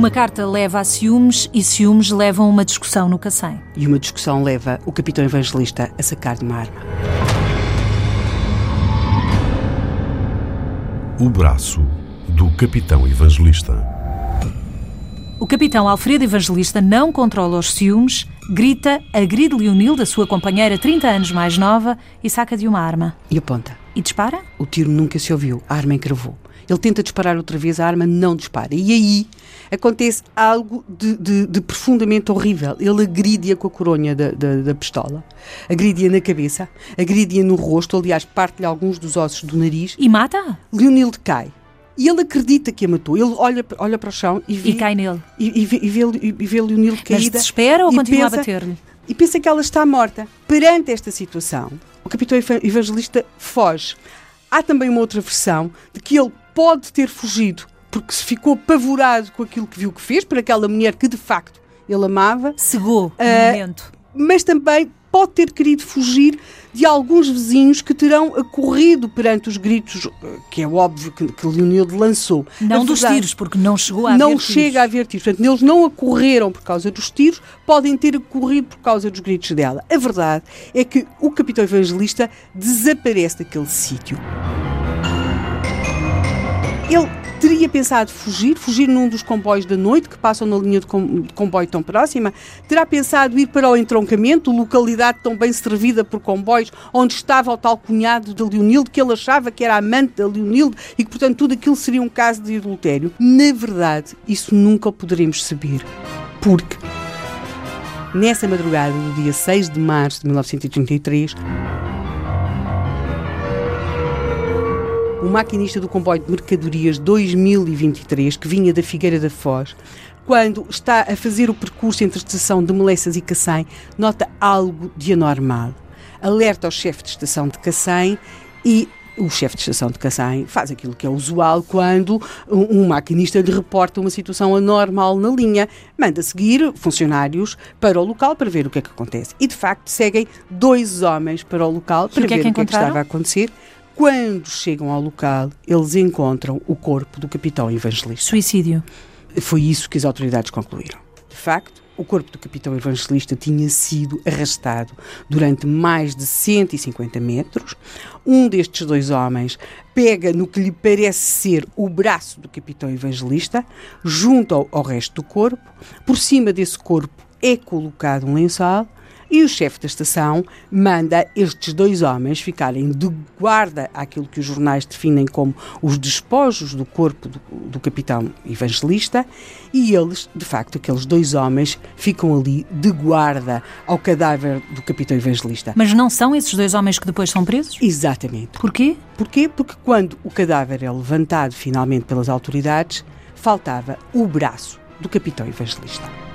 Uma carta leva a ciúmes e ciúmes levam a uma discussão no Cacém. E uma discussão leva o capitão evangelista a sacar de uma arma. O braço do capitão evangelista. O capitão Alfredo Evangelista não controla os ciúmes, grita, agride Leonilda, sua companheira 30 anos mais nova, e saca de uma arma. E aponta. E dispara? O tiro nunca se ouviu, a arma encravou. Ele tenta disparar outra vez, a arma não dispara. E aí acontece algo de, de, de profundamente horrível. Ele agride-a com a coronha da, da, da pistola, agride-a na cabeça, agride-a no rosto, aliás, parte-lhe alguns dos ossos do nariz. E mata? Leonilde cai. E ele acredita que a matou. Ele olha, olha para o chão e vê. E cai nele. E, e vê, e vê, e vê Leonilde caída. Mas desespera ou continua pensa- a bater-lhe? E pensa que ela está morta. Perante esta situação, o capitão eva- evangelista foge. Há também uma outra versão de que ele pode ter fugido porque se ficou apavorado com aquilo que viu que fez, por aquela mulher que de facto ele amava, Cegou no Ah, momento. mas também pode ter querido fugir de alguns vizinhos que terão acorrido perante os gritos, eh, que é óbvio que, que Leonildo lançou. Não A dos verdade- tiros, porque não chegou a não haver chega tiros. a haver tiros. Portanto, eles não acorreram por causa dos tiros, podem ter ocorrido por causa dos gritos dela. A verdade é que o capitão evangelista desaparece daquele sítio. Ele teria pensado fugir, fugir num dos comboios da noite que passam na linha de, com- de comboio tão próxima. Terá pensado ir para o entroncamento, localidade tão bem servida por comboios, onde estava o tal cunhado de Leonildo, que ele achava que era amante da Leonildo e que, portanto, tudo aquilo seria um caso de adultério. Na verdade, isso nunca poderemos saber. Porque nessa madrugada do dia 6 de março de 1933, o maquinista do comboio de mercadorias 2023, que vinha da Figueira da Foz, quando está a fazer o percurso entre a estação de Melessas e Cacém, nota algo de anormal. Alerta ao chefe de estação de Cacém e o chefe de estação de Cacém faz aquilo que é usual quando um, um maquinista lhe reporta uma situação anormal na linha. Manda seguir funcionários para o local para ver o que é que acontece. E de facto seguem dois homens para o local para o que é ver que o que é que estava a acontecer. Quando chegam ao local, eles encontram o corpo do capitão evangelista. Suicídio. Foi isso que as autoridades concluíram. De facto, o corpo do capitão evangelista tinha sido arrastado durante mais de 150 metros. Um destes dois homens pega no que lhe parece ser o braço do capitão evangelista, junto ao, ao resto do corpo. Por cima desse corpo é colocado um lençol e o chefe da estação manda estes dois homens ficarem de guarda àquilo que os jornais definem como os despojos do corpo do, do capitão evangelista e eles, de facto, aqueles dois homens ficam ali de guarda ao cadáver do capitão evangelista. Mas não são esses dois homens que depois são presos? Exatamente. Porquê? Porquê? Porque quando o cadáver é levantado finalmente pelas autoridades, faltava o braço do capitão evangelista.